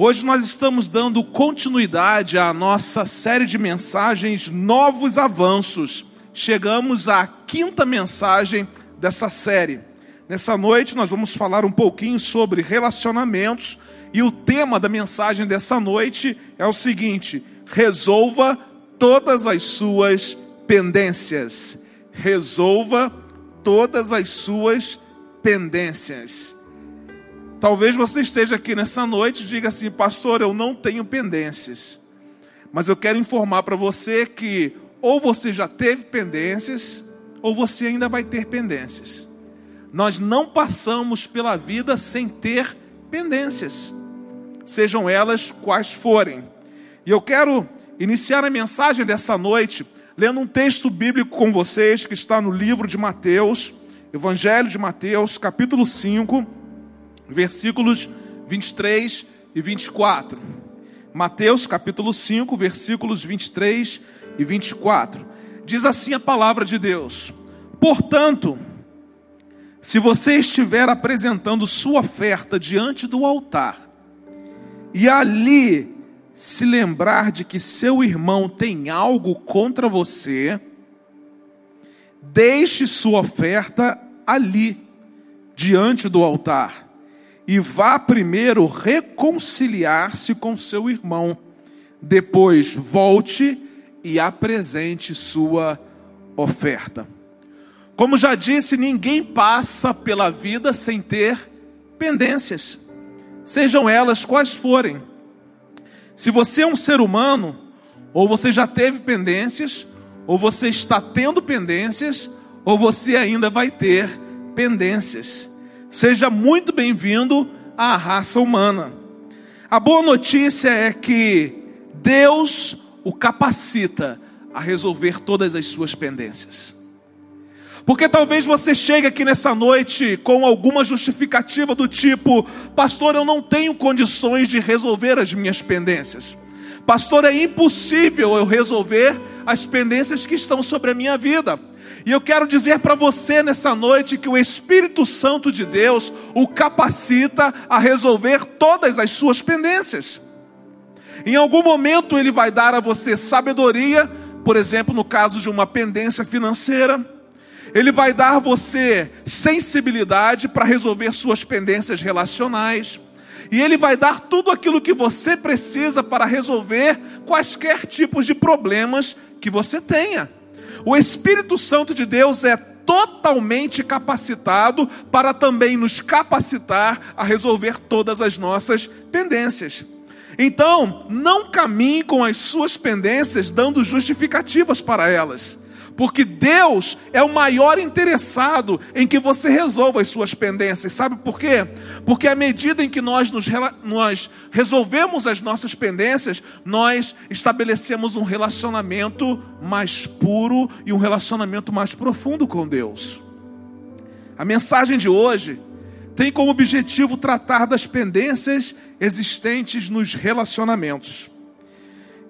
Hoje nós estamos dando continuidade à nossa série de mensagens Novos Avanços. Chegamos à quinta mensagem dessa série. Nessa noite nós vamos falar um pouquinho sobre relacionamentos e o tema da mensagem dessa noite é o seguinte: resolva todas as suas pendências. Resolva todas as suas pendências. Talvez você esteja aqui nessa noite e diga assim, pastor, eu não tenho pendências. Mas eu quero informar para você que ou você já teve pendências, ou você ainda vai ter pendências. Nós não passamos pela vida sem ter pendências, sejam elas quais forem. E eu quero iniciar a mensagem dessa noite lendo um texto bíblico com vocês que está no livro de Mateus, Evangelho de Mateus, capítulo 5 versículos 23 e 24. Mateus capítulo 5, versículos 23 e 24. Diz assim a palavra de Deus: Portanto, se você estiver apresentando sua oferta diante do altar, e ali se lembrar de que seu irmão tem algo contra você, deixe sua oferta ali, diante do altar e vá primeiro reconciliar-se com seu irmão. Depois volte e apresente sua oferta. Como já disse, ninguém passa pela vida sem ter pendências, sejam elas quais forem. Se você é um ser humano, ou você já teve pendências, ou você está tendo pendências, ou você ainda vai ter pendências. Seja muito bem-vindo à raça humana. A boa notícia é que Deus o capacita a resolver todas as suas pendências. Porque talvez você chegue aqui nessa noite com alguma justificativa do tipo: Pastor, eu não tenho condições de resolver as minhas pendências. Pastor, é impossível eu resolver as pendências que estão sobre a minha vida. E eu quero dizer para você nessa noite que o Espírito Santo de Deus o capacita a resolver todas as suas pendências. Em algum momento ele vai dar a você sabedoria, por exemplo, no caso de uma pendência financeira. Ele vai dar a você sensibilidade para resolver suas pendências relacionais. E ele vai dar tudo aquilo que você precisa para resolver quaisquer tipos de problemas que você tenha. O Espírito Santo de Deus é totalmente capacitado para também nos capacitar a resolver todas as nossas pendências. Então, não caminhe com as suas pendências dando justificativas para elas porque Deus é o maior interessado em que você resolva as suas pendências. Sabe por quê? Porque à medida em que nós, nos, nós resolvemos as nossas pendências, nós estabelecemos um relacionamento mais puro e um relacionamento mais profundo com Deus. A mensagem de hoje tem como objetivo tratar das pendências existentes nos relacionamentos.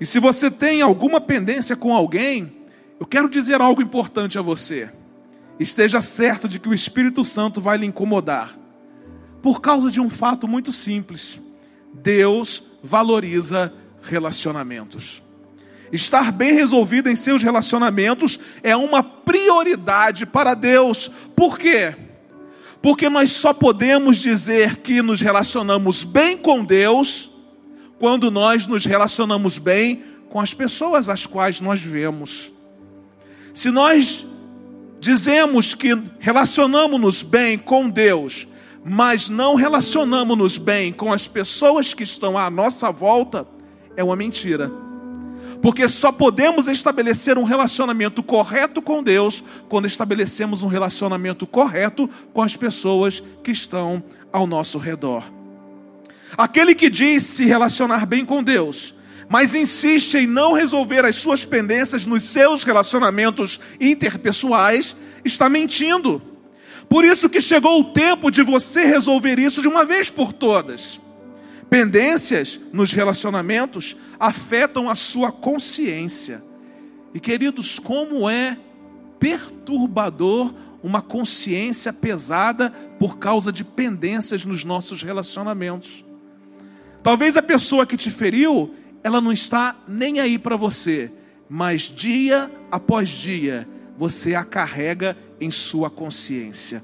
E se você tem alguma pendência com alguém, eu quero dizer algo importante a você. Esteja certo de que o Espírito Santo vai lhe incomodar. Por causa de um fato muito simples: Deus valoriza relacionamentos. Estar bem resolvido em seus relacionamentos é uma prioridade para Deus. Por quê? Porque nós só podemos dizer que nos relacionamos bem com Deus quando nós nos relacionamos bem com as pessoas às quais nós vemos. Se nós dizemos que relacionamos-nos bem com Deus, mas não relacionamos-nos bem com as pessoas que estão à nossa volta, é uma mentira. Porque só podemos estabelecer um relacionamento correto com Deus quando estabelecemos um relacionamento correto com as pessoas que estão ao nosso redor. Aquele que diz se relacionar bem com Deus, mas insiste em não resolver as suas pendências nos seus relacionamentos interpessoais, está mentindo. Por isso que chegou o tempo de você resolver isso de uma vez por todas. Pendências nos relacionamentos afetam a sua consciência. E queridos, como é perturbador uma consciência pesada por causa de pendências nos nossos relacionamentos. Talvez a pessoa que te feriu, ela não está nem aí para você, mas dia após dia você a carrega em sua consciência.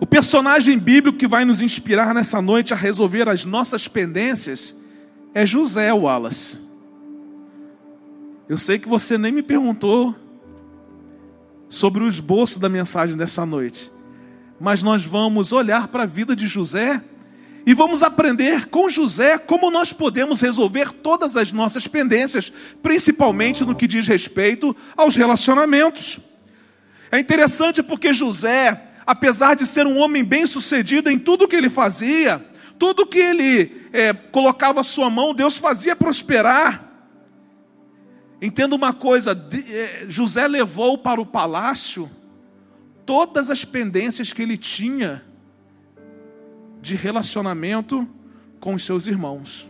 O personagem bíblico que vai nos inspirar nessa noite a resolver as nossas pendências é José Wallace. Eu sei que você nem me perguntou sobre o esboço da mensagem dessa noite, mas nós vamos olhar para a vida de José e vamos aprender com José como nós podemos resolver todas as nossas pendências, principalmente no que diz respeito aos relacionamentos. É interessante porque José, apesar de ser um homem bem-sucedido em tudo que ele fazia, tudo que ele é, colocava a sua mão, Deus fazia prosperar. Entenda uma coisa: é, José levou para o palácio todas as pendências que ele tinha de relacionamento com os seus irmãos.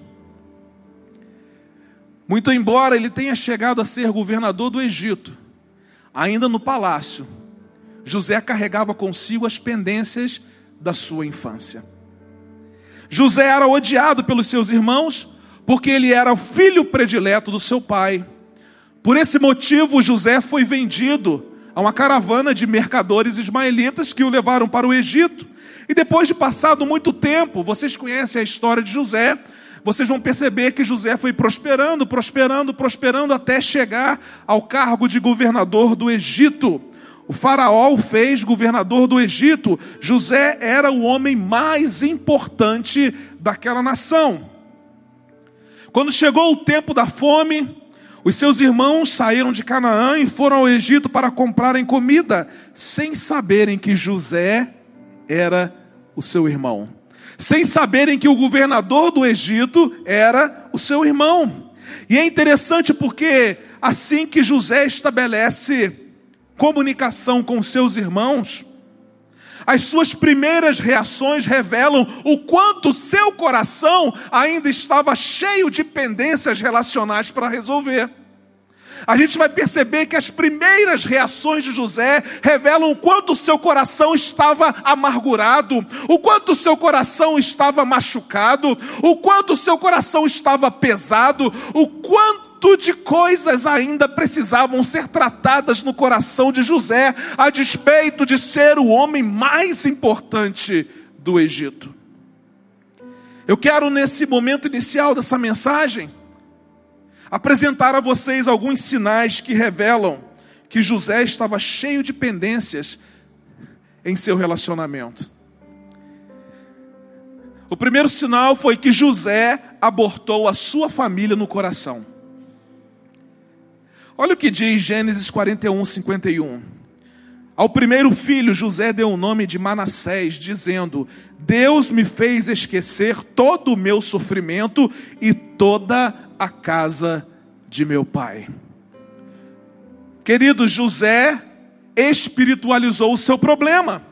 Muito embora ele tenha chegado a ser governador do Egito, ainda no palácio, José carregava consigo as pendências da sua infância. José era odiado pelos seus irmãos, porque ele era o filho predileto do seu pai. Por esse motivo, José foi vendido a uma caravana de mercadores ismaelitas que o levaram para o Egito. E depois de passado muito tempo, vocês conhecem a história de José, vocês vão perceber que José foi prosperando, prosperando, prosperando até chegar ao cargo de governador do Egito. O faraó o fez governador do Egito. José era o homem mais importante daquela nação. Quando chegou o tempo da fome, os seus irmãos saíram de Canaã e foram ao Egito para comprarem comida, sem saberem que José era o seu irmão, sem saberem que o governador do Egito era o seu irmão. E é interessante porque assim que José estabelece comunicação com seus irmãos, as suas primeiras reações revelam o quanto seu coração ainda estava cheio de pendências relacionais para resolver a gente vai perceber que as primeiras reações de José revelam o quanto o seu coração estava amargurado, o quanto o seu coração estava machucado, o quanto o seu coração estava pesado, o quanto de coisas ainda precisavam ser tratadas no coração de José, a despeito de ser o homem mais importante do Egito. Eu quero, nesse momento inicial dessa mensagem, apresentar a vocês alguns sinais que revelam que José estava cheio de pendências em seu relacionamento. O primeiro sinal foi que José abortou a sua família no coração. Olha o que diz Gênesis 41, 51. Ao primeiro filho, José deu o nome de Manassés, dizendo: Deus me fez esquecer todo o meu sofrimento e toda a casa de meu pai. Querido José espiritualizou o seu problema.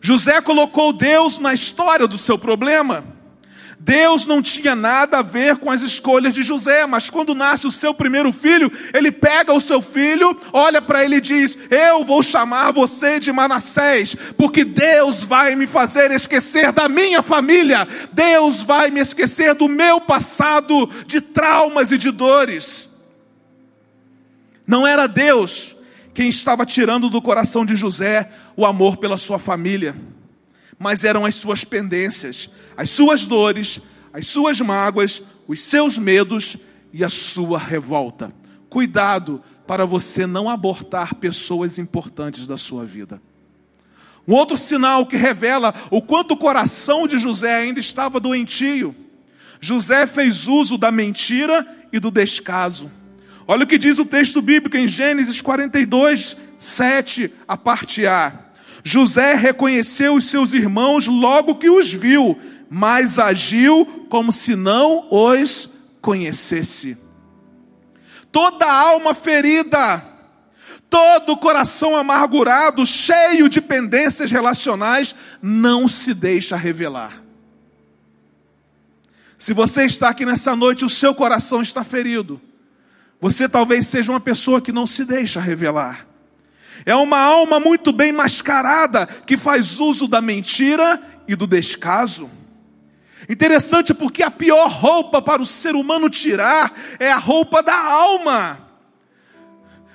José colocou Deus na história do seu problema. Deus não tinha nada a ver com as escolhas de José, mas quando nasce o seu primeiro filho, ele pega o seu filho, olha para ele e diz: Eu vou chamar você de Manassés, porque Deus vai me fazer esquecer da minha família, Deus vai me esquecer do meu passado de traumas e de dores. Não era Deus quem estava tirando do coração de José o amor pela sua família mas eram as suas pendências, as suas dores, as suas mágoas, os seus medos e a sua revolta. Cuidado para você não abortar pessoas importantes da sua vida. Um outro sinal que revela o quanto o coração de José ainda estava doentio. José fez uso da mentira e do descaso. Olha o que diz o texto bíblico em Gênesis 42, 7, a parte A. José reconheceu os seus irmãos logo que os viu, mas agiu como se não os conhecesse. Toda alma ferida, todo coração amargurado, cheio de pendências relacionais, não se deixa revelar. Se você está aqui nessa noite, o seu coração está ferido. Você talvez seja uma pessoa que não se deixa revelar. É uma alma muito bem mascarada que faz uso da mentira e do descaso. Interessante porque a pior roupa para o ser humano tirar é a roupa da alma.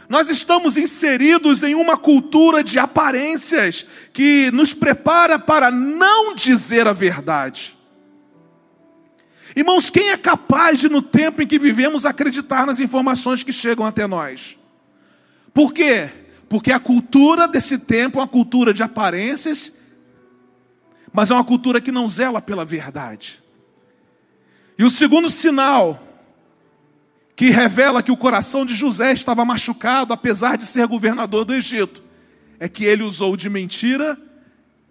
Nós estamos inseridos em uma cultura de aparências que nos prepara para não dizer a verdade. Irmãos, quem é capaz de, no tempo em que vivemos, acreditar nas informações que chegam até nós? Por quê? Porque a cultura desse tempo é uma cultura de aparências mas é uma cultura que não zela pela verdade. E o segundo sinal que revela que o coração de José estava machucado, apesar de ser governador do Egito, é que ele usou de mentira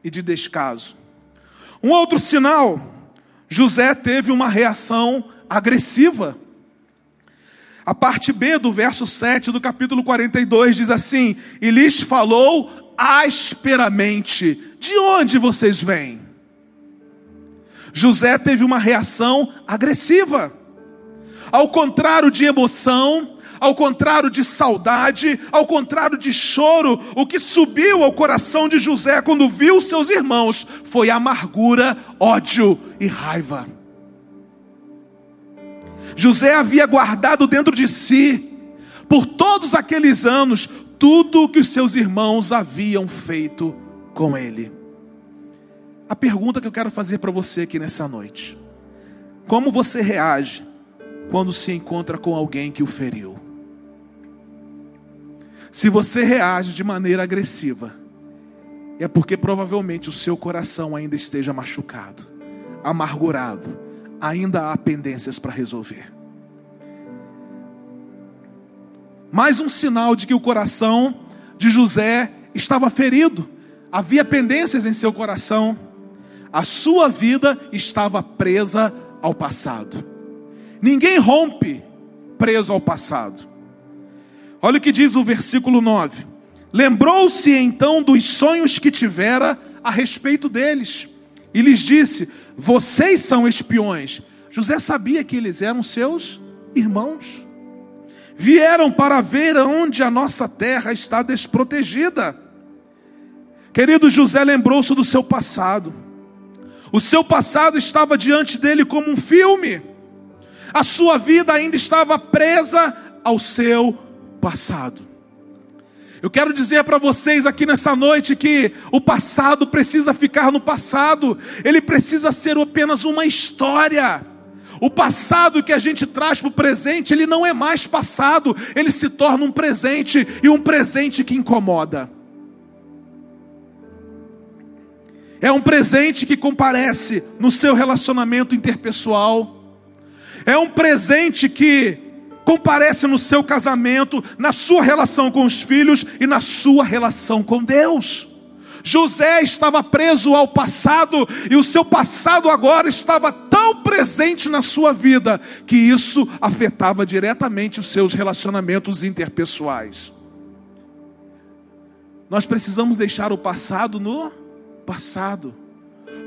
e de descaso. Um outro sinal, José teve uma reação agressiva. A parte B do verso 7 do capítulo 42 diz assim: E lhes falou asperamente: De onde vocês vêm? José teve uma reação agressiva. Ao contrário de emoção, ao contrário de saudade, ao contrário de choro, o que subiu ao coração de José quando viu seus irmãos foi amargura, ódio e raiva. José havia guardado dentro de si, por todos aqueles anos, tudo o que os seus irmãos haviam feito com ele. A pergunta que eu quero fazer para você aqui nessa noite: Como você reage quando se encontra com alguém que o feriu? Se você reage de maneira agressiva, é porque provavelmente o seu coração ainda esteja machucado, amargurado, ainda há pendências para resolver. Mais um sinal de que o coração de José estava ferido, havia pendências em seu coração, a sua vida estava presa ao passado. Ninguém rompe preso ao passado. Olha o que diz o versículo 9: Lembrou-se então dos sonhos que tivera a respeito deles, e lhes disse: Vocês são espiões. José sabia que eles eram seus irmãos vieram para ver onde a nossa terra está desprotegida. Querido José lembrou-se do seu passado. O seu passado estava diante dele como um filme. A sua vida ainda estava presa ao seu passado. Eu quero dizer para vocês aqui nessa noite que o passado precisa ficar no passado, ele precisa ser apenas uma história. O passado que a gente traz para o presente, ele não é mais passado, ele se torna um presente e um presente que incomoda. É um presente que comparece no seu relacionamento interpessoal. É um presente que comparece no seu casamento, na sua relação com os filhos e na sua relação com Deus. José estava preso ao passado e o seu passado agora estava tão presente na sua vida que isso afetava diretamente os seus relacionamentos interpessoais. Nós precisamos deixar o passado no passado,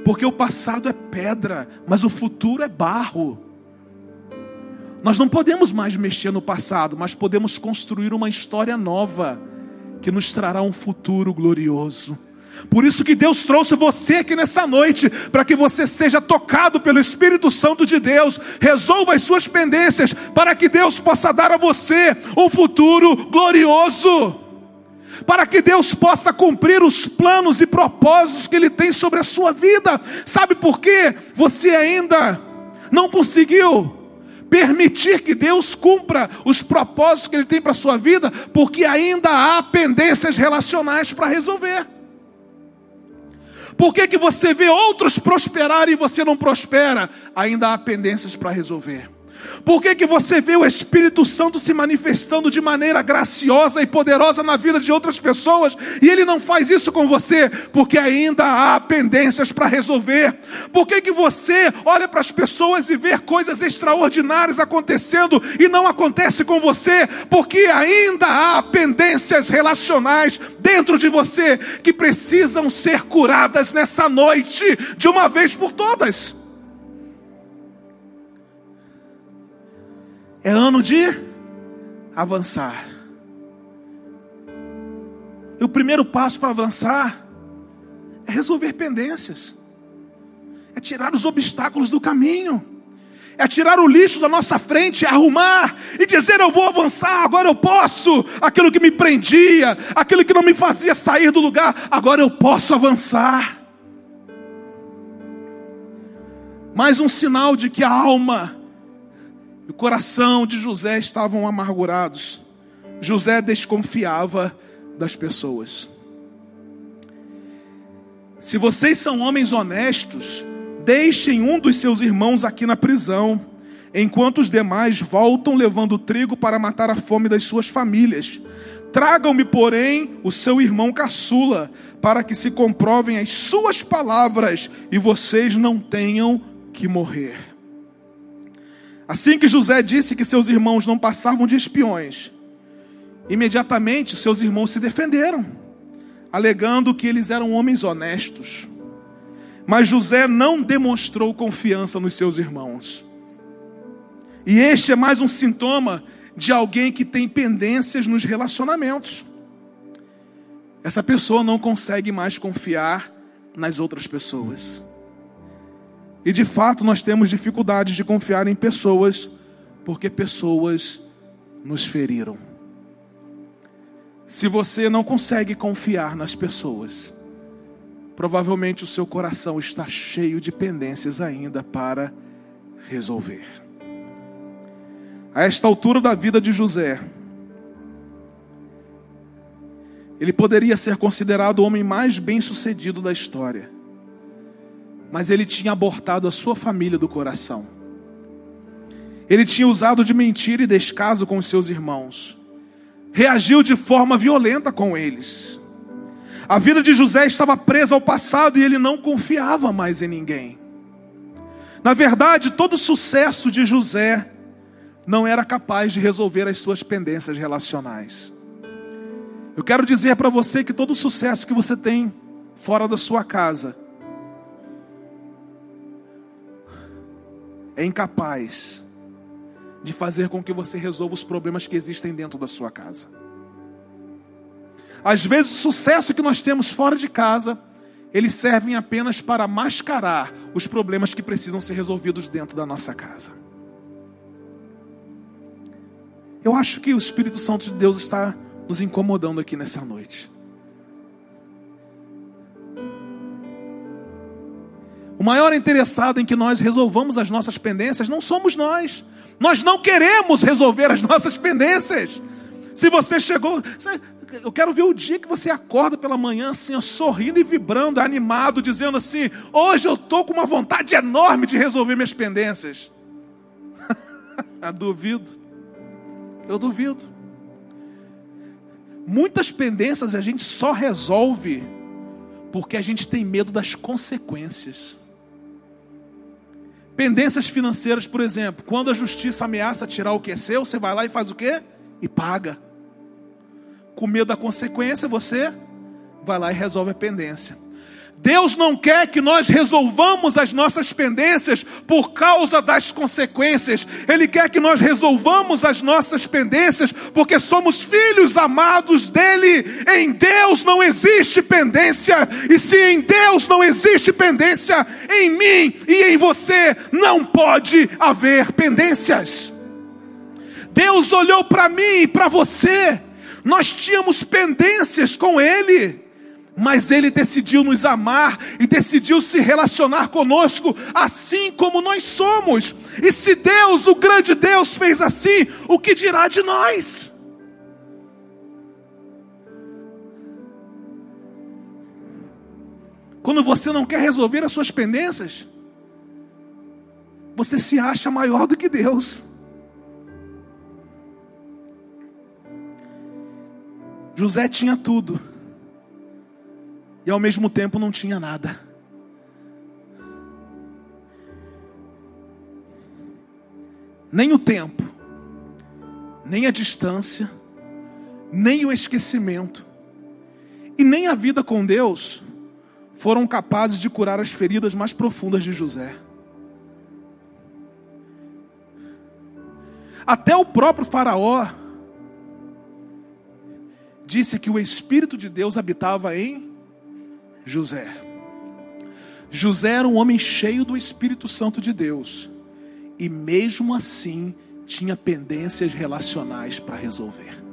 porque o passado é pedra, mas o futuro é barro. Nós não podemos mais mexer no passado, mas podemos construir uma história nova que nos trará um futuro glorioso. Por isso que Deus trouxe você aqui nessa noite, para que você seja tocado pelo Espírito Santo de Deus, resolva as suas pendências, para que Deus possa dar a você um futuro glorioso, para que Deus possa cumprir os planos e propósitos que Ele tem sobre a sua vida. Sabe por quê? Você ainda não conseguiu permitir que Deus cumpra os propósitos que Ele tem para a sua vida, porque ainda há pendências relacionais para resolver. Por que, que você vê outros prosperar e você não prospera? Ainda há pendências para resolver. Por que, que você vê o Espírito Santo se manifestando de maneira graciosa e poderosa na vida de outras pessoas e ele não faz isso com você? Porque ainda há pendências para resolver. Por que, que você olha para as pessoas e vê coisas extraordinárias acontecendo e não acontece com você? Porque ainda há pendências relacionais dentro de você que precisam ser curadas nessa noite de uma vez por todas. É ano de avançar. E o primeiro passo para avançar é resolver pendências. é tirar os obstáculos do caminho, é tirar o lixo da nossa frente, é arrumar e dizer: Eu vou avançar, agora eu posso. Aquilo que me prendia, aquilo que não me fazia sair do lugar, agora eu posso avançar. Mais um sinal de que a alma o coração de José estavam amargurados. José desconfiava das pessoas. Se vocês são homens honestos, deixem um dos seus irmãos aqui na prisão, enquanto os demais voltam levando trigo para matar a fome das suas famílias. Tragam-me, porém, o seu irmão caçula, para que se comprovem as suas palavras e vocês não tenham que morrer. Assim que José disse que seus irmãos não passavam de espiões, imediatamente seus irmãos se defenderam alegando que eles eram homens honestos. Mas José não demonstrou confiança nos seus irmãos. E este é mais um sintoma de alguém que tem pendências nos relacionamentos. Essa pessoa não consegue mais confiar nas outras pessoas. E de fato nós temos dificuldades de confiar em pessoas, porque pessoas nos feriram. Se você não consegue confiar nas pessoas, provavelmente o seu coração está cheio de pendências ainda para resolver. A esta altura da vida de José, ele poderia ser considerado o homem mais bem-sucedido da história, mas ele tinha abortado a sua família do coração. Ele tinha usado de mentira e descaso com os seus irmãos reagiu de forma violenta com eles. A vida de José estava presa ao passado e ele não confiava mais em ninguém. Na verdade, todo o sucesso de José não era capaz de resolver as suas pendências relacionais. Eu quero dizer para você que todo o sucesso que você tem fora da sua casa é incapaz de fazer com que você resolva os problemas que existem dentro da sua casa. Às vezes, o sucesso que nós temos fora de casa, eles servem apenas para mascarar os problemas que precisam ser resolvidos dentro da nossa casa. Eu acho que o Espírito Santo de Deus está nos incomodando aqui nessa noite. O maior interessado em que nós resolvamos as nossas pendências não somos nós, nós não queremos resolver as nossas pendências. Se você chegou, eu quero ver o dia que você acorda pela manhã assim, sorrindo e vibrando, animado, dizendo assim: hoje eu estou com uma vontade enorme de resolver minhas pendências. duvido. Eu duvido. Muitas pendências a gente só resolve porque a gente tem medo das consequências. Pendências financeiras, por exemplo, quando a justiça ameaça tirar o que é seu, você vai lá e faz o quê? E paga. Com medo da consequência, você vai lá e resolve a pendência. Deus não quer que nós resolvamos as nossas pendências por causa das consequências. Ele quer que nós resolvamos as nossas pendências porque somos filhos amados dele. Em Deus não existe pendência. E se em Deus não existe pendência, em mim e em você não pode haver pendências. Deus olhou para mim e para você. Nós tínhamos pendências com ele mas Ele decidiu nos amar e decidiu se relacionar conosco assim como nós somos. E se Deus, o grande Deus, fez assim, o que dirá de nós? Quando você não quer resolver as suas pendências, você se acha maior do que Deus. José tinha tudo e ao mesmo tempo não tinha nada. Nem o tempo, nem a distância, nem o esquecimento, e nem a vida com Deus foram capazes de curar as feridas mais profundas de José. Até o próprio Faraó disse que o Espírito de Deus habitava em José. José era um homem cheio do Espírito Santo de Deus, e mesmo assim tinha pendências relacionais para resolver.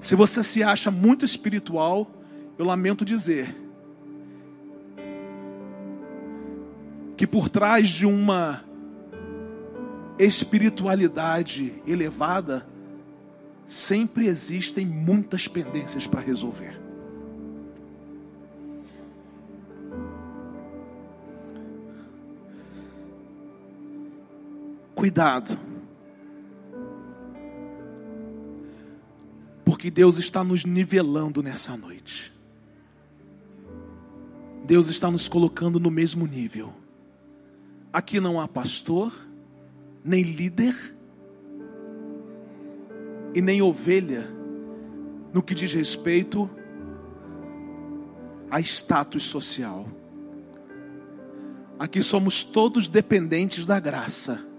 Se você se acha muito espiritual, eu lamento dizer que por trás de uma espiritualidade elevada, sempre existem muitas pendências para resolver. Cuidado. Porque Deus está nos nivelando nessa noite. Deus está nos colocando no mesmo nível. Aqui não há pastor, nem líder e nem ovelha no que diz respeito a status social. Aqui somos todos dependentes da graça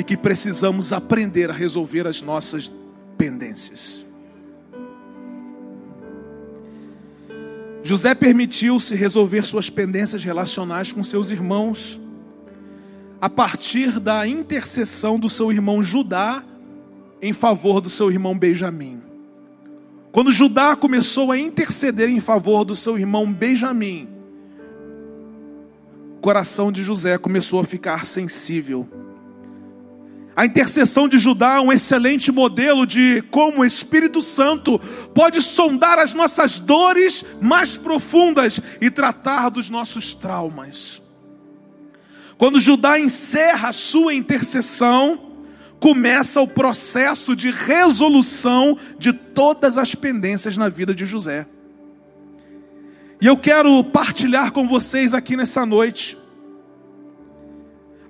e que precisamos aprender a resolver as nossas pendências. José permitiu-se resolver suas pendências relacionais com seus irmãos a partir da intercessão do seu irmão Judá em favor do seu irmão Benjamim. Quando Judá começou a interceder em favor do seu irmão Benjamim, o coração de José começou a ficar sensível. A intercessão de Judá é um excelente modelo de como o Espírito Santo pode sondar as nossas dores mais profundas e tratar dos nossos traumas. Quando Judá encerra a sua intercessão, começa o processo de resolução de todas as pendências na vida de José. E eu quero partilhar com vocês aqui nessa noite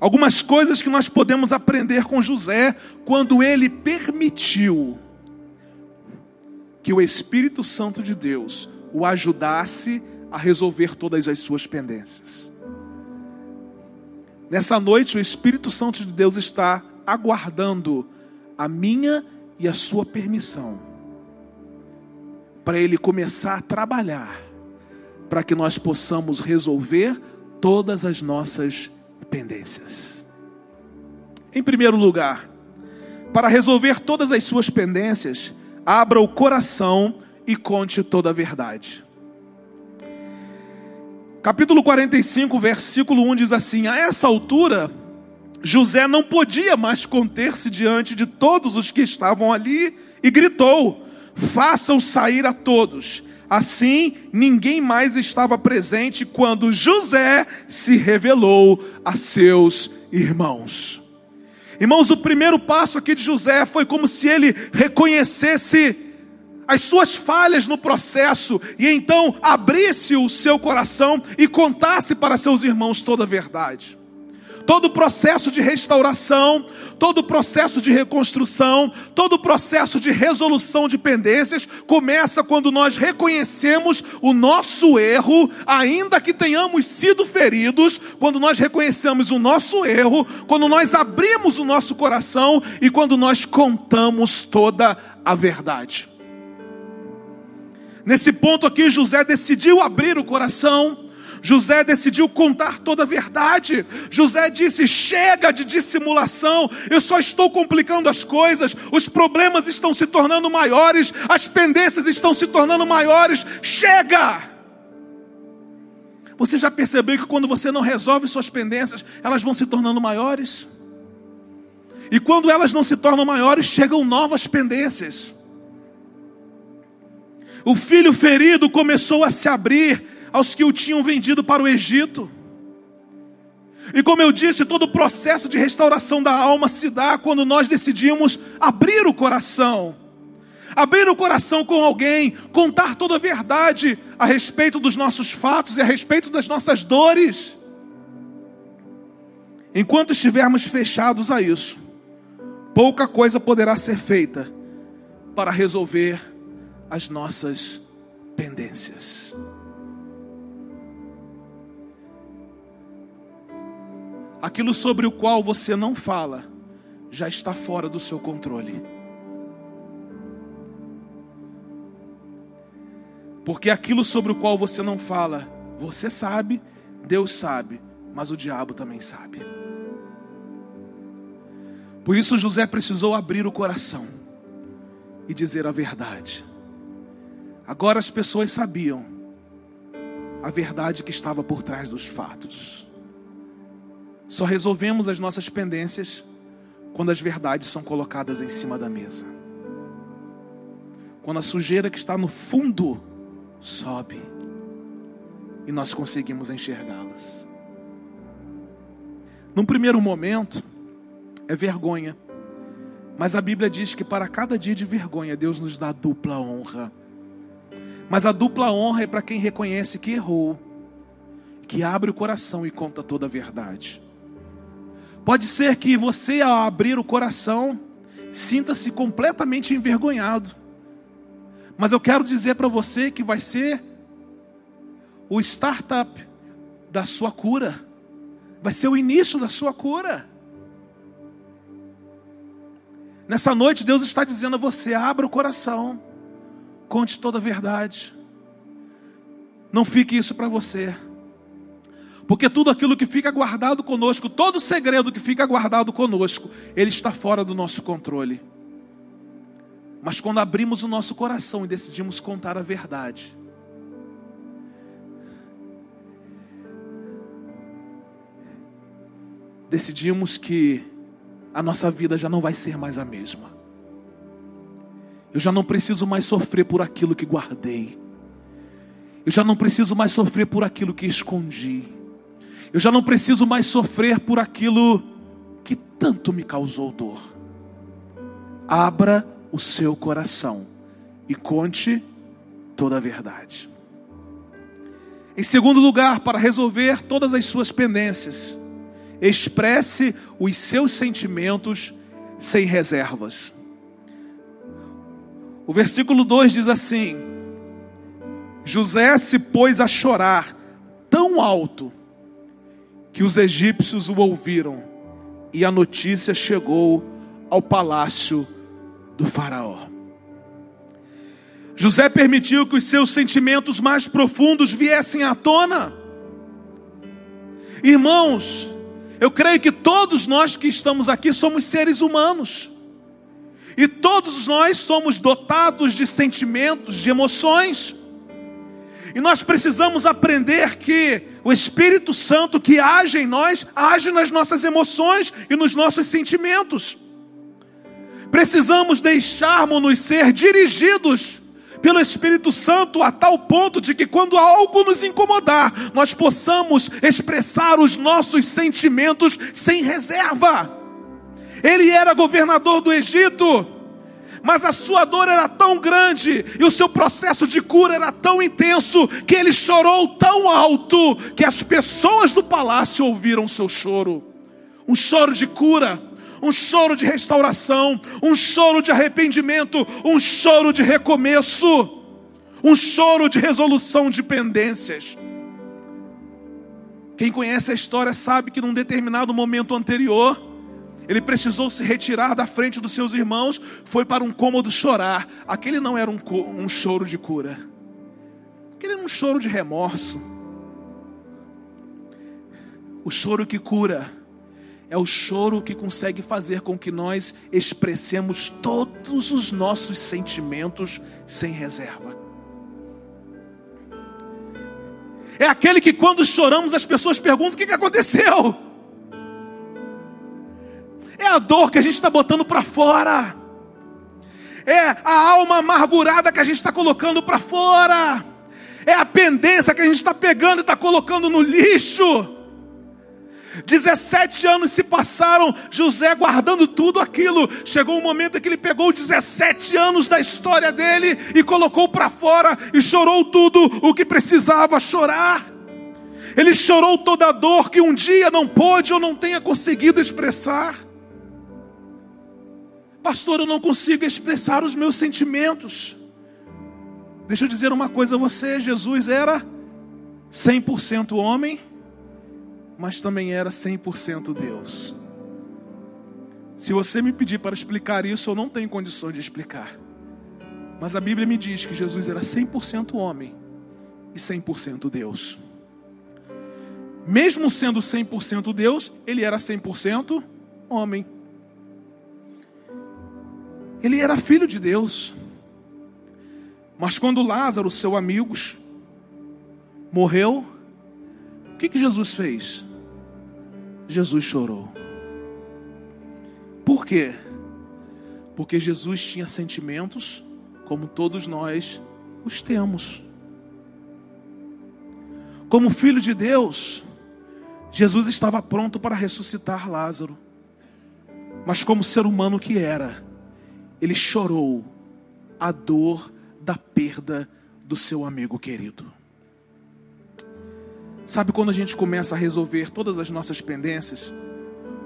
algumas coisas que nós podemos aprender com José quando ele permitiu que o Espírito Santo de Deus o ajudasse a resolver todas as suas pendências. Nessa noite, o Espírito Santo de Deus está aguardando a minha e a sua permissão para ele começar a trabalhar para que nós possamos resolver todas as nossas pendências. Em primeiro lugar, para resolver todas as suas pendências, abra o coração e conte toda a verdade. Capítulo 45, versículo 1 diz assim: A essa altura, José não podia mais conter-se diante de todos os que estavam ali e gritou: Façam sair a todos. Assim, ninguém mais estava presente quando José se revelou a seus irmãos. Irmãos, o primeiro passo aqui de José foi como se ele reconhecesse as suas falhas no processo e então abrisse o seu coração e contasse para seus irmãos toda a verdade. Todo o processo de restauração, todo o processo de reconstrução, todo o processo de resolução de pendências começa quando nós reconhecemos o nosso erro, ainda que tenhamos sido feridos, quando nós reconhecemos o nosso erro, quando nós abrimos o nosso coração e quando nós contamos toda a verdade. Nesse ponto aqui, José decidiu abrir o coração. José decidiu contar toda a verdade. José disse: chega de dissimulação, eu só estou complicando as coisas, os problemas estão se tornando maiores, as pendências estão se tornando maiores. Chega! Você já percebeu que quando você não resolve suas pendências, elas vão se tornando maiores? E quando elas não se tornam maiores, chegam novas pendências. O filho ferido começou a se abrir aos que o tinham vendido para o Egito. E como eu disse, todo o processo de restauração da alma se dá quando nós decidimos abrir o coração. Abrir o coração com alguém, contar toda a verdade a respeito dos nossos fatos e a respeito das nossas dores. Enquanto estivermos fechados a isso, pouca coisa poderá ser feita para resolver as nossas pendências. Aquilo sobre o qual você não fala já está fora do seu controle. Porque aquilo sobre o qual você não fala Você sabe, Deus sabe, mas o diabo também sabe. Por isso José precisou abrir o coração e dizer a verdade. Agora as pessoas sabiam a verdade que estava por trás dos fatos. Só resolvemos as nossas pendências quando as verdades são colocadas em cima da mesa. Quando a sujeira que está no fundo sobe e nós conseguimos enxergá-las. Num primeiro momento, é vergonha. Mas a Bíblia diz que para cada dia de vergonha, Deus nos dá dupla honra. Mas a dupla honra é para quem reconhece que errou, que abre o coração e conta toda a verdade. Pode ser que você, ao abrir o coração, sinta-se completamente envergonhado. Mas eu quero dizer para você que vai ser o startup da sua cura, vai ser o início da sua cura. Nessa noite, Deus está dizendo a você: abra o coração, conte toda a verdade. Não fique isso para você. Porque tudo aquilo que fica guardado conosco, todo segredo que fica guardado conosco, ele está fora do nosso controle. Mas quando abrimos o nosso coração e decidimos contar a verdade, decidimos que a nossa vida já não vai ser mais a mesma. Eu já não preciso mais sofrer por aquilo que guardei. Eu já não preciso mais sofrer por aquilo que escondi. Eu já não preciso mais sofrer por aquilo que tanto me causou dor. Abra o seu coração e conte toda a verdade. Em segundo lugar, para resolver todas as suas pendências, expresse os seus sentimentos sem reservas. O versículo 2 diz assim: José se pôs a chorar tão alto que os egípcios o ouviram, e a notícia chegou ao palácio do Faraó. José permitiu que os seus sentimentos mais profundos viessem à tona. Irmãos, eu creio que todos nós que estamos aqui somos seres humanos. E todos nós somos dotados de sentimentos, de emoções. E nós precisamos aprender que o Espírito Santo que age em nós, age nas nossas emoções e nos nossos sentimentos. Precisamos deixarmos-nos ser dirigidos pelo Espírito Santo a tal ponto de que quando algo nos incomodar, nós possamos expressar os nossos sentimentos sem reserva. Ele era governador do Egito mas a sua dor era tão grande e o seu processo de cura era tão intenso que ele chorou tão alto que as pessoas do palácio ouviram seu choro. Um choro de cura, um choro de restauração, um choro de arrependimento, um choro de recomeço, um choro de resolução de pendências. Quem conhece a história sabe que num determinado momento anterior, ele precisou se retirar da frente dos seus irmãos, foi para um cômodo chorar. Aquele não era um, um choro de cura, aquele era um choro de remorso. O choro que cura é o choro que consegue fazer com que nós expressemos todos os nossos sentimentos sem reserva. É aquele que quando choramos as pessoas perguntam: o que aconteceu? É a dor que a gente está botando para fora. É a alma amargurada que a gente está colocando para fora. É a pendência que a gente está pegando e está colocando no lixo. 17 anos se passaram, José guardando tudo aquilo. Chegou um momento em que ele pegou 17 anos da história dele e colocou para fora e chorou tudo o que precisava chorar. Ele chorou toda a dor que um dia não pôde ou não tenha conseguido expressar. Pastor, eu não consigo expressar os meus sentimentos. Deixa eu dizer uma coisa a você: Jesus era 100% homem, mas também era 100% Deus. Se você me pedir para explicar isso, eu não tenho condições de explicar. Mas a Bíblia me diz que Jesus era 100% homem e 100% Deus. mesmo sendo 100% Deus, ele era 100% homem. Ele era filho de Deus. Mas quando Lázaro, seu amigo, morreu, o que, que Jesus fez? Jesus chorou. Por quê? Porque Jesus tinha sentimentos como todos nós os temos. Como filho de Deus, Jesus estava pronto para ressuscitar Lázaro. Mas, como ser humano que era, ele chorou a dor da perda do seu amigo querido. Sabe quando a gente começa a resolver todas as nossas pendências?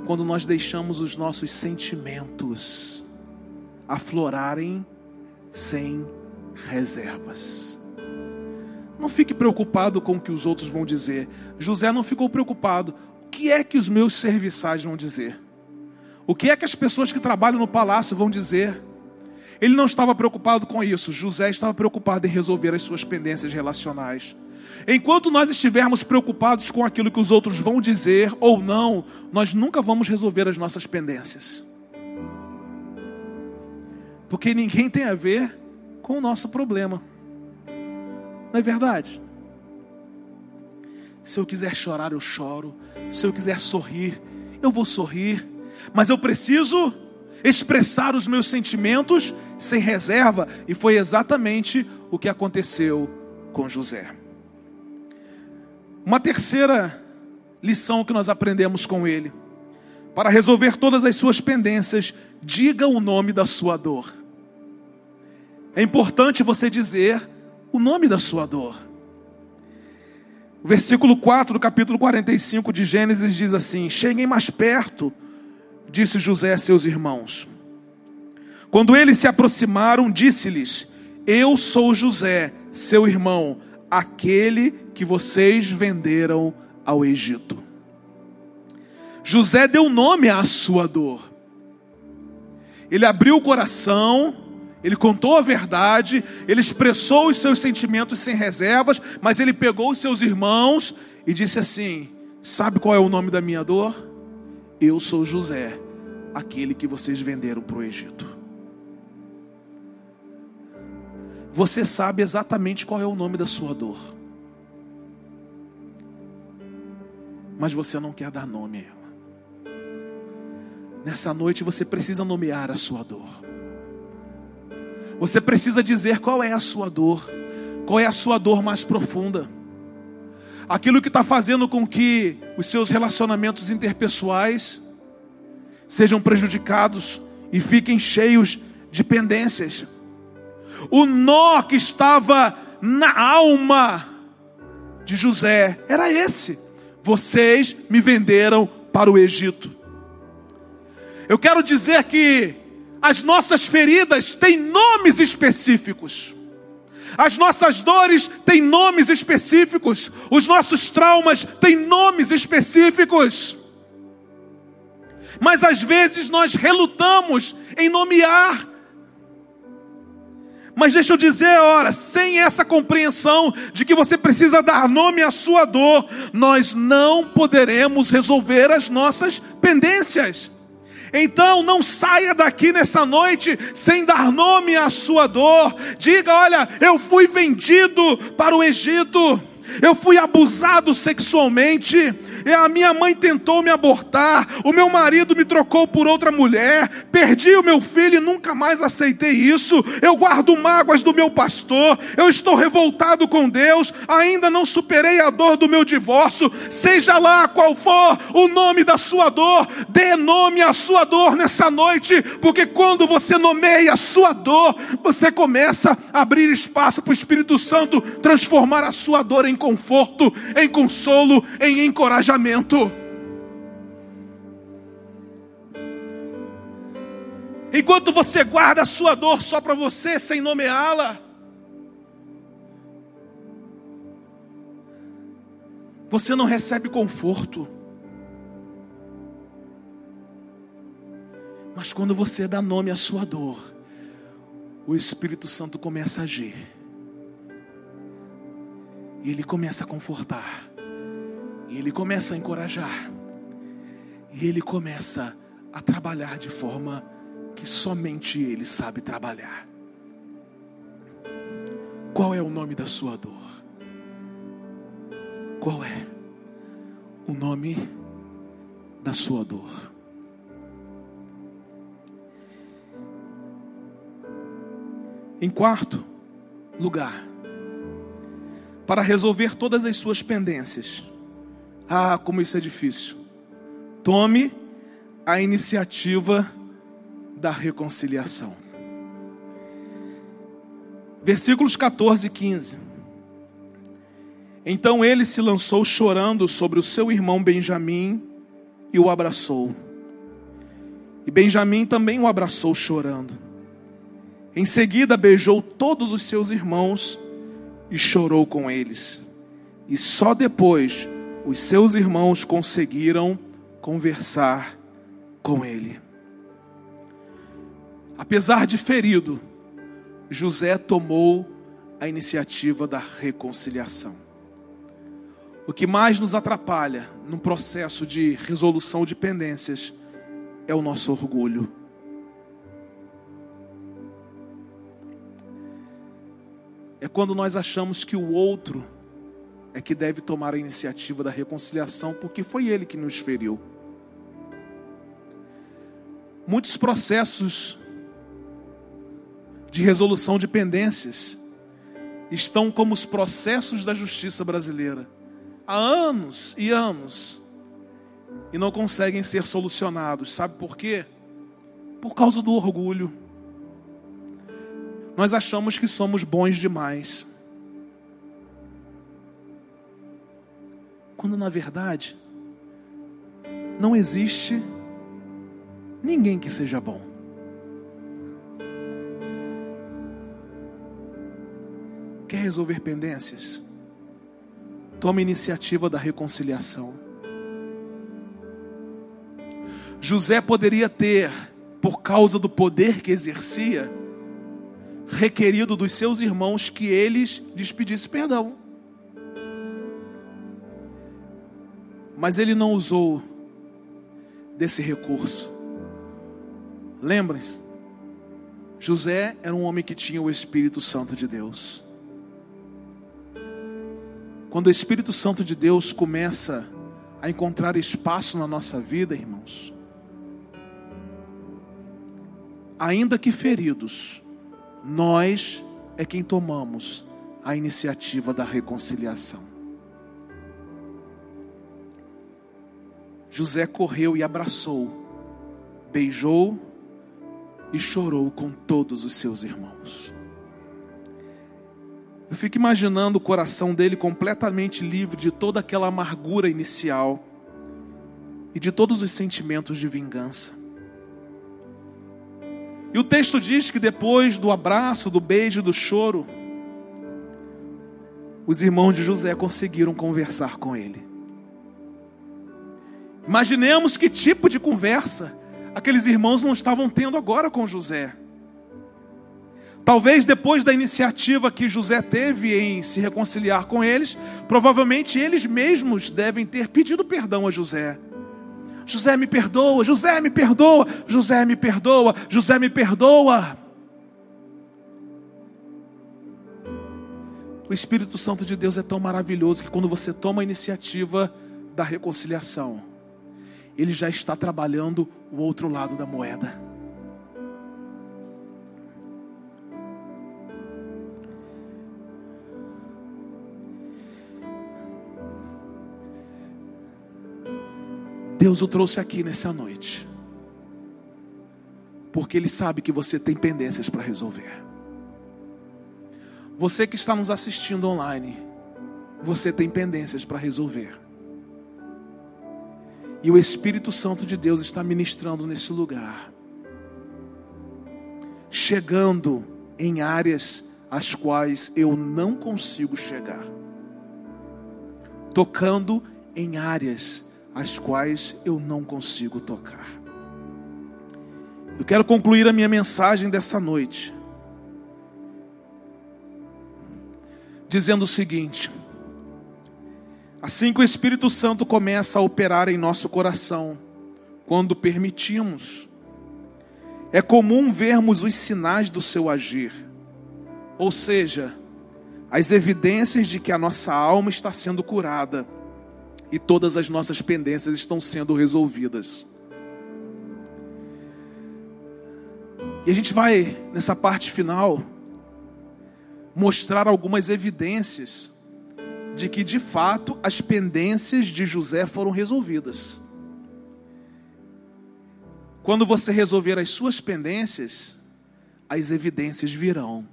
Quando nós deixamos os nossos sentimentos aflorarem sem reservas. Não fique preocupado com o que os outros vão dizer. José não ficou preocupado. O que é que os meus serviçais vão dizer? O que é que as pessoas que trabalham no palácio vão dizer? Ele não estava preocupado com isso. José estava preocupado em resolver as suas pendências relacionais. Enquanto nós estivermos preocupados com aquilo que os outros vão dizer ou não, nós nunca vamos resolver as nossas pendências. Porque ninguém tem a ver com o nosso problema. Não é verdade? Se eu quiser chorar, eu choro. Se eu quiser sorrir, eu vou sorrir. Mas eu preciso expressar os meus sentimentos sem reserva. E foi exatamente o que aconteceu com José. Uma terceira lição que nós aprendemos com ele. Para resolver todas as suas pendências, diga o nome da sua dor. É importante você dizer o nome da sua dor. O versículo 4 do capítulo 45 de Gênesis diz assim: Cheguem mais perto, disse José a seus irmãos. Quando eles se aproximaram, disse-lhes: Eu sou José, seu irmão, aquele que vocês venderam ao Egito. José deu nome à sua dor. Ele abriu o coração ele contou a verdade, ele expressou os seus sentimentos sem reservas, mas ele pegou os seus irmãos e disse assim: Sabe qual é o nome da minha dor? Eu sou José, aquele que vocês venderam para o Egito. Você sabe exatamente qual é o nome da sua dor, mas você não quer dar nome a ela. Nessa noite você precisa nomear a sua dor. Você precisa dizer qual é a sua dor, qual é a sua dor mais profunda. Aquilo que está fazendo com que os seus relacionamentos interpessoais sejam prejudicados e fiquem cheios de pendências. O nó que estava na alma de José era esse: vocês me venderam para o Egito. Eu quero dizer que as nossas feridas têm nomes específicos. As nossas dores têm nomes específicos. Os nossos traumas têm nomes específicos. Mas às vezes nós relutamos em nomear. Mas deixa eu dizer, ora, sem essa compreensão de que você precisa dar nome à sua dor, nós não poderemos resolver as nossas pendências. Então não saia daqui nessa noite sem dar nome à sua dor. Diga: olha, eu fui vendido para o Egito, eu fui abusado sexualmente, a minha mãe tentou me abortar, o meu marido me trocou por outra mulher, perdi o meu filho e nunca mais aceitei isso. Eu guardo mágoas do meu pastor, eu estou revoltado com Deus, ainda não superei a dor do meu divórcio. Seja lá qual for o nome da sua dor, dê nome à sua dor nessa noite, porque quando você nomeia a sua dor, você começa a abrir espaço para o Espírito Santo transformar a sua dor em conforto, em consolo, em encorajamento Enquanto você guarda a sua dor só para você, sem nomeá-la, você não recebe conforto. Mas quando você dá nome à sua dor, o Espírito Santo começa a agir. E ele começa a confortar E ele começa a encorajar. E ele começa a trabalhar de forma que somente ele sabe trabalhar. Qual é o nome da sua dor? Qual é o nome da sua dor? Em quarto lugar, para resolver todas as suas pendências. Ah, como isso é difícil. Tome a iniciativa da reconciliação. Versículos 14 e 15. Então ele se lançou chorando sobre o seu irmão Benjamim e o abraçou. E Benjamim também o abraçou chorando. Em seguida beijou todos os seus irmãos e chorou com eles. E só depois os seus irmãos conseguiram conversar com ele. Apesar de ferido, José tomou a iniciativa da reconciliação. O que mais nos atrapalha no processo de resolução de pendências é o nosso orgulho. é quando nós achamos que o outro é que deve tomar a iniciativa da reconciliação, porque foi ele que nos feriu. Muitos processos de resolução de pendências estão como os processos da justiça brasileira há anos e anos e não conseguem ser solucionados. Sabe por quê? Por causa do orgulho nós achamos que somos bons demais. Quando na verdade, não existe ninguém que seja bom. Quer resolver pendências? Tome iniciativa da reconciliação. José poderia ter, por causa do poder que exercia, requerido dos seus irmãos que eles lhes pedissem perdão. Mas ele não usou desse recurso. Lembrem-se, José era um homem que tinha o Espírito Santo de Deus. Quando o Espírito Santo de Deus começa a encontrar espaço na nossa vida, irmãos, ainda que feridos, nós é quem tomamos a iniciativa da reconciliação. José correu e abraçou, beijou e chorou com todos os seus irmãos. Eu fico imaginando o coração dele completamente livre de toda aquela amargura inicial e de todos os sentimentos de vingança. E o texto diz que depois do abraço, do beijo, do choro, os irmãos de José conseguiram conversar com ele. Imaginemos que tipo de conversa aqueles irmãos não estavam tendo agora com José. Talvez depois da iniciativa que José teve em se reconciliar com eles, provavelmente eles mesmos devem ter pedido perdão a José. José me perdoa, José me perdoa, José me perdoa, José me perdoa. O Espírito Santo de Deus é tão maravilhoso que quando você toma a iniciativa da reconciliação, ele já está trabalhando o outro lado da moeda. Deus o trouxe aqui nessa noite, porque Ele sabe que você tem pendências para resolver. Você que está nos assistindo online, você tem pendências para resolver. E o Espírito Santo de Deus está ministrando nesse lugar, chegando em áreas às quais eu não consigo chegar, tocando em áreas as quais eu não consigo tocar. Eu quero concluir a minha mensagem dessa noite dizendo o seguinte: Assim que o Espírito Santo começa a operar em nosso coração, quando permitimos, é comum vermos os sinais do seu agir, ou seja, as evidências de que a nossa alma está sendo curada e todas as nossas pendências estão sendo resolvidas. E a gente vai, nessa parte final, mostrar algumas evidências de que, de fato, as pendências de José foram resolvidas. Quando você resolver as suas pendências, as evidências virão.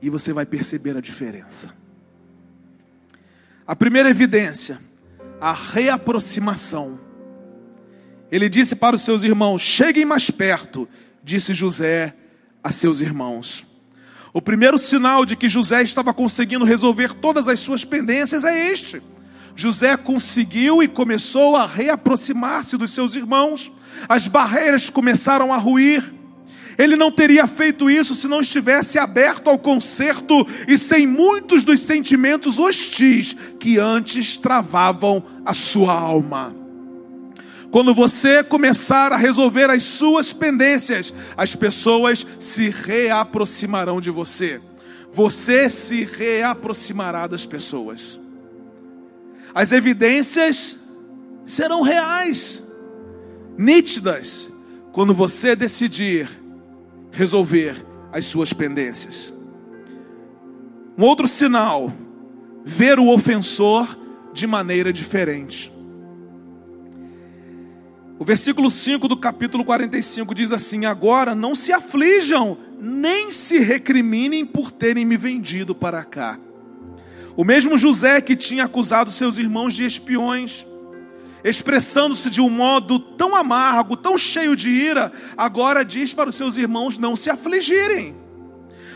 E você vai perceber a diferença. A primeira evidência, a reaproximação. Ele disse para os seus irmãos: Cheguem mais perto, disse José a seus irmãos. O primeiro sinal de que José estava conseguindo resolver todas as suas pendências é este. José conseguiu e começou a reaproximar-se dos seus irmãos, as barreiras começaram a ruir. Ele não teria feito isso se não estivesse aberto ao conserto e sem muitos dos sentimentos hostis que antes travavam a sua alma. Quando você começar a resolver as suas pendências, as pessoas se reaproximarão de você. Você se reaproximará das pessoas. As evidências serão reais, nítidas, quando você decidir resolver as suas pendências. Um outro sinal, ver o ofensor de maneira diferente. O versículo 5 do capítulo 45 diz assim: Agora não se aflijam, nem se recriminem por terem me vendido para cá. O mesmo José que tinha acusado seus irmãos de espiões, expressando-se de um modo tão amargo, tão cheio de ira, agora diz para os seus irmãos não se afligirem.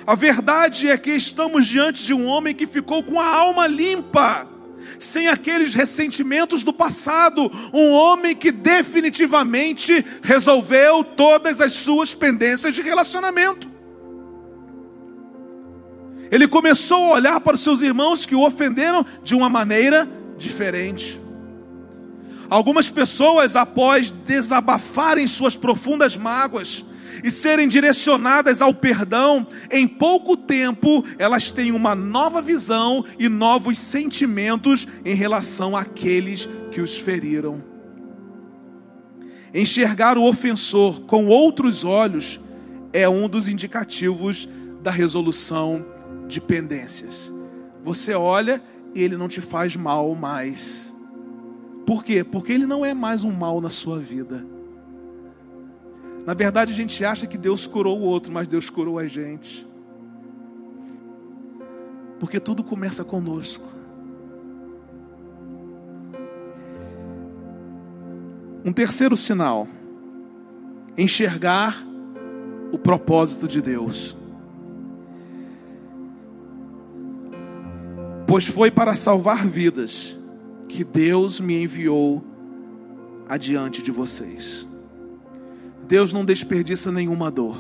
A verdade é que estamos diante de um homem que ficou com a alma limpa sem aqueles ressentimentos do passado, um homem que definitivamente resolveu todas as suas pendências de relacionamento. Ele começou a olhar para os seus irmãos que o ofenderam de uma maneira diferente. Algumas pessoas, após desabafarem suas profundas mágoas, e serem direcionadas ao perdão, em pouco tempo elas têm uma nova visão e novos sentimentos em relação àqueles que os feriram. Enxergar o ofensor com outros olhos é um dos indicativos da resolução de pendências. Você olha e ele não te faz mal mais. Por quê? Porque ele não é mais um mal na sua vida. Na verdade, a gente acha que Deus curou o outro, mas Deus curou a gente. Porque tudo começa conosco. Um terceiro sinal: enxergar o propósito de Deus. Pois foi para salvar vidas que Deus me enviou adiante de vocês. Deus não desperdiça nenhuma dor,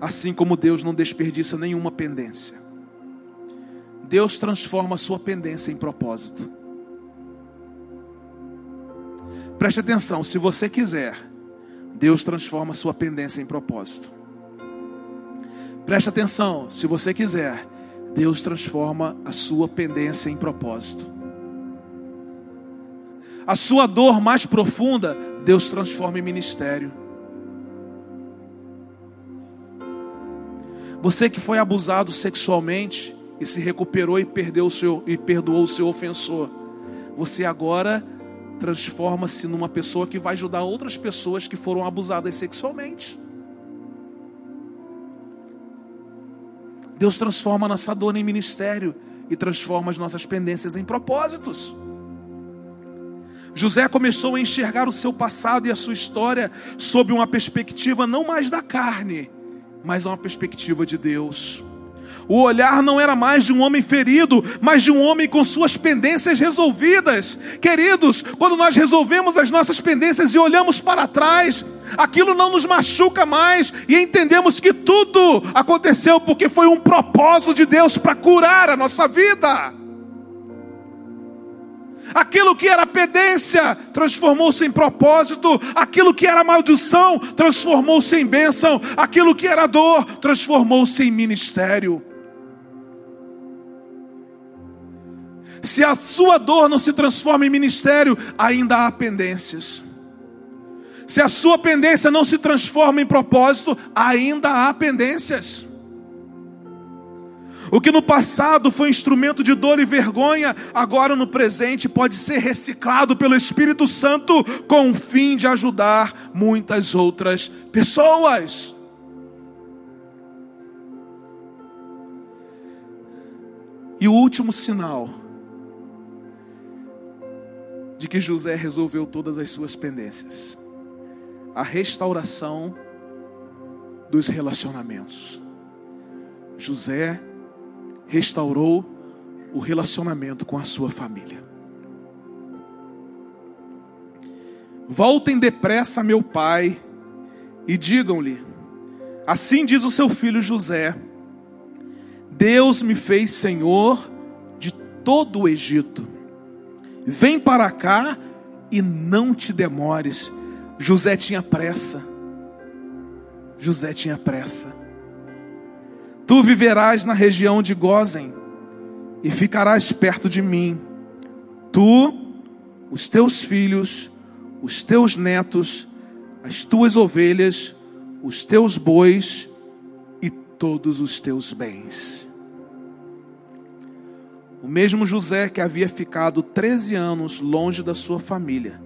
assim como Deus não desperdiça nenhuma pendência. Deus transforma a sua pendência em propósito. Preste atenção, se você quiser, Deus transforma a sua pendência em propósito. Preste atenção, se você quiser, Deus transforma a sua pendência em propósito. A sua dor mais profunda, Deus transforma em ministério. Você que foi abusado sexualmente e se recuperou e perdeu o seu e perdoou o seu ofensor, você agora transforma-se numa pessoa que vai ajudar outras pessoas que foram abusadas sexualmente. Deus transforma a nossa dor em ministério e transforma as nossas pendências em propósitos. José começou a enxergar o seu passado e a sua história sob uma perspectiva não mais da carne, mas uma perspectiva de Deus. O olhar não era mais de um homem ferido, mas de um homem com suas pendências resolvidas. Queridos, quando nós resolvemos as nossas pendências e olhamos para trás, aquilo não nos machuca mais e entendemos que tudo aconteceu porque foi um propósito de Deus para curar a nossa vida. Aquilo que era pedência transformou-se em propósito, aquilo que era maldição transformou-se em bênção, aquilo que era dor transformou-se em ministério. Se a sua dor não se transforma em ministério, ainda há pendências. Se a sua pendência não se transforma em propósito, ainda há pendências. O que no passado foi instrumento de dor e vergonha, agora no presente pode ser reciclado pelo Espírito Santo com o fim de ajudar muitas outras pessoas. E o último sinal de que José resolveu todas as suas pendências a restauração dos relacionamentos. José restaurou o relacionamento com a sua família. Voltem depressa meu pai e digam-lhe: Assim diz o seu filho José: Deus me fez senhor de todo o Egito. Vem para cá e não te demores. José tinha pressa. José tinha pressa. Tu viverás na região de Gozen e ficarás perto de mim. Tu, os teus filhos, os teus netos, as tuas ovelhas, os teus bois e todos os teus bens. O mesmo José que havia ficado 13 anos longe da sua família,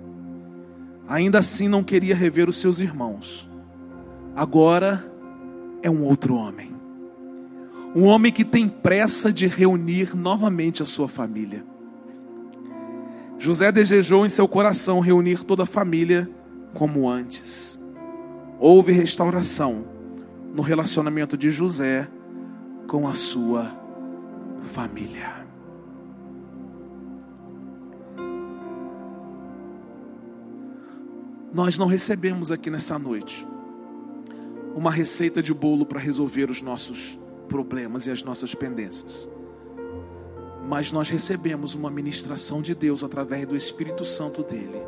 ainda assim não queria rever os seus irmãos. Agora é um outro homem. Um homem que tem pressa de reunir novamente a sua família. José desejou em seu coração reunir toda a família como antes. Houve restauração no relacionamento de José com a sua família. Nós não recebemos aqui nessa noite uma receita de bolo para resolver os nossos problemas e as nossas pendências. Mas nós recebemos uma ministração de Deus através do Espírito Santo dele.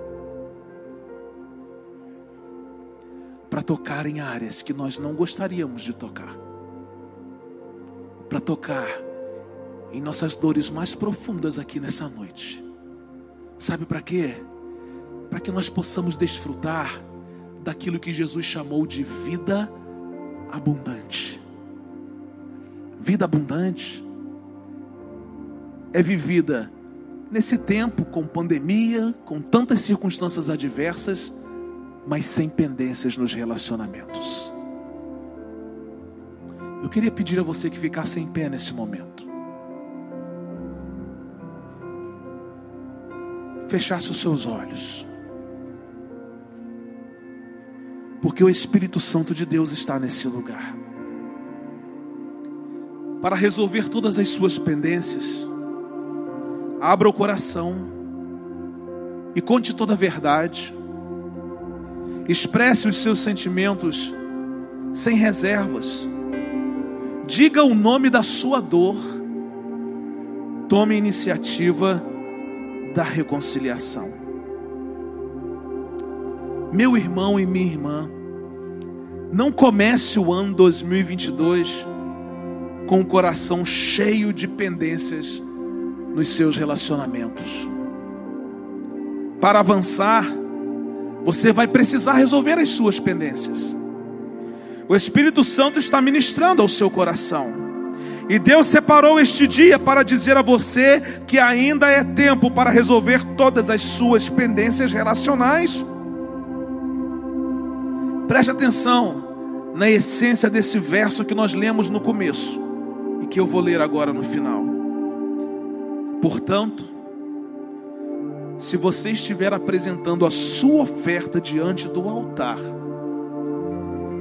Para tocar em áreas que nós não gostaríamos de tocar. Para tocar em nossas dores mais profundas aqui nessa noite. Sabe para quê? Para que nós possamos desfrutar daquilo que Jesus chamou de vida abundante. Vida abundante é vivida nesse tempo com pandemia, com tantas circunstâncias adversas, mas sem pendências nos relacionamentos. Eu queria pedir a você que ficasse em pé nesse momento. Fechasse os seus olhos. Porque o Espírito Santo de Deus está nesse lugar para resolver todas as suas pendências. Abra o coração e conte toda a verdade. Expresse os seus sentimentos sem reservas. Diga o nome da sua dor. Tome a iniciativa da reconciliação. Meu irmão e minha irmã, não comece o ano 2022 com o coração cheio de pendências nos seus relacionamentos. Para avançar, você vai precisar resolver as suas pendências. O Espírito Santo está ministrando ao seu coração. E Deus separou este dia para dizer a você que ainda é tempo para resolver todas as suas pendências relacionais. Preste atenção na essência desse verso que nós lemos no começo e que eu vou ler agora no final. Portanto, se você estiver apresentando a sua oferta diante do altar,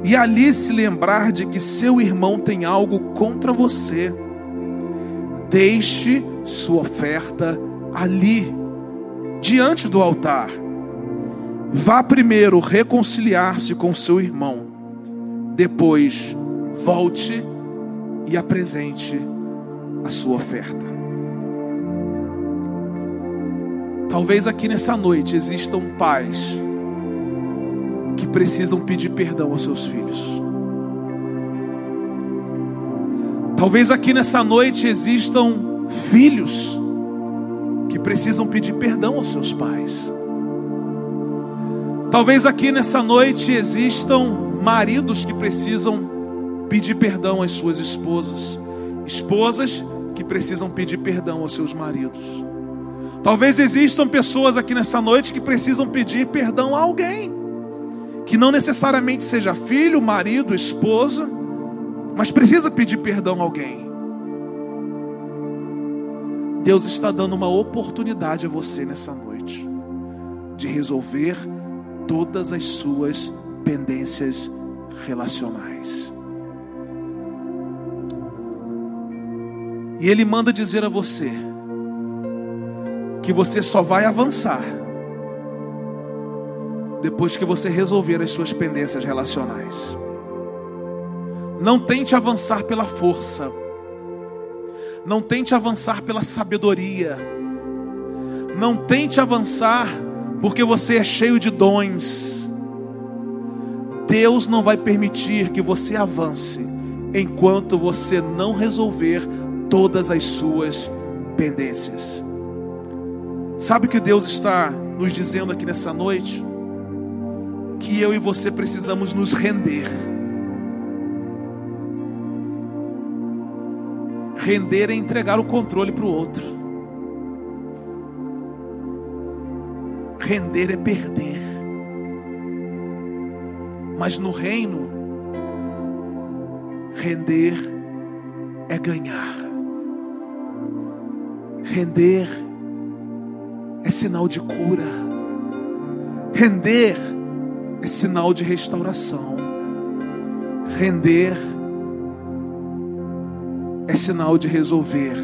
e ali se lembrar de que seu irmão tem algo contra você, deixe sua oferta ali, diante do altar. vá primeiro reconciliar-se com seu irmão, depois volte e apresente a sua oferta. Talvez aqui nessa noite existam pais que precisam pedir perdão aos seus filhos. Talvez aqui nessa noite existam filhos que precisam pedir perdão aos seus pais. Talvez aqui nessa noite existam maridos que precisam pedir perdão às suas esposas, esposas que precisam pedir perdão aos seus maridos. Talvez existam pessoas aqui nessa noite que precisam pedir perdão a alguém, que não necessariamente seja filho, marido, esposa, mas precisa pedir perdão a alguém. Deus está dando uma oportunidade a você nessa noite de resolver todas as suas pendências relacionais. E Ele manda dizer a você que você só vai avançar depois que você resolver as suas pendências relacionais. Não tente avançar pela força. Não tente avançar pela sabedoria. Não tente avançar porque você é cheio de dons. Deus não vai permitir que você avance enquanto você não resolver todas as suas pendências. Sabe o que Deus está nos dizendo aqui nessa noite? Que eu e você precisamos nos render. Render é entregar o controle para o outro. Render é perder. Mas no reino, render é ganhar. Render é sinal de cura. Render é sinal de restauração. Render é sinal de resolver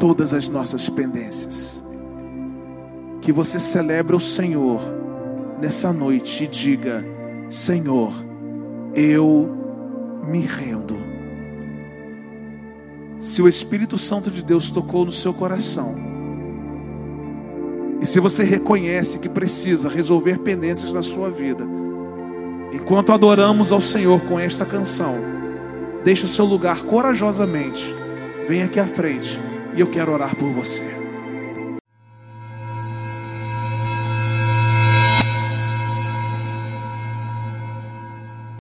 todas as nossas pendências. Que você celebre o Senhor nessa noite e diga: Senhor, eu me rendo. Se o Espírito Santo de Deus tocou no seu coração, e se você reconhece que precisa resolver pendências na sua vida, enquanto adoramos ao Senhor com esta canção, deixe o seu lugar corajosamente, venha aqui à frente e eu quero orar por você.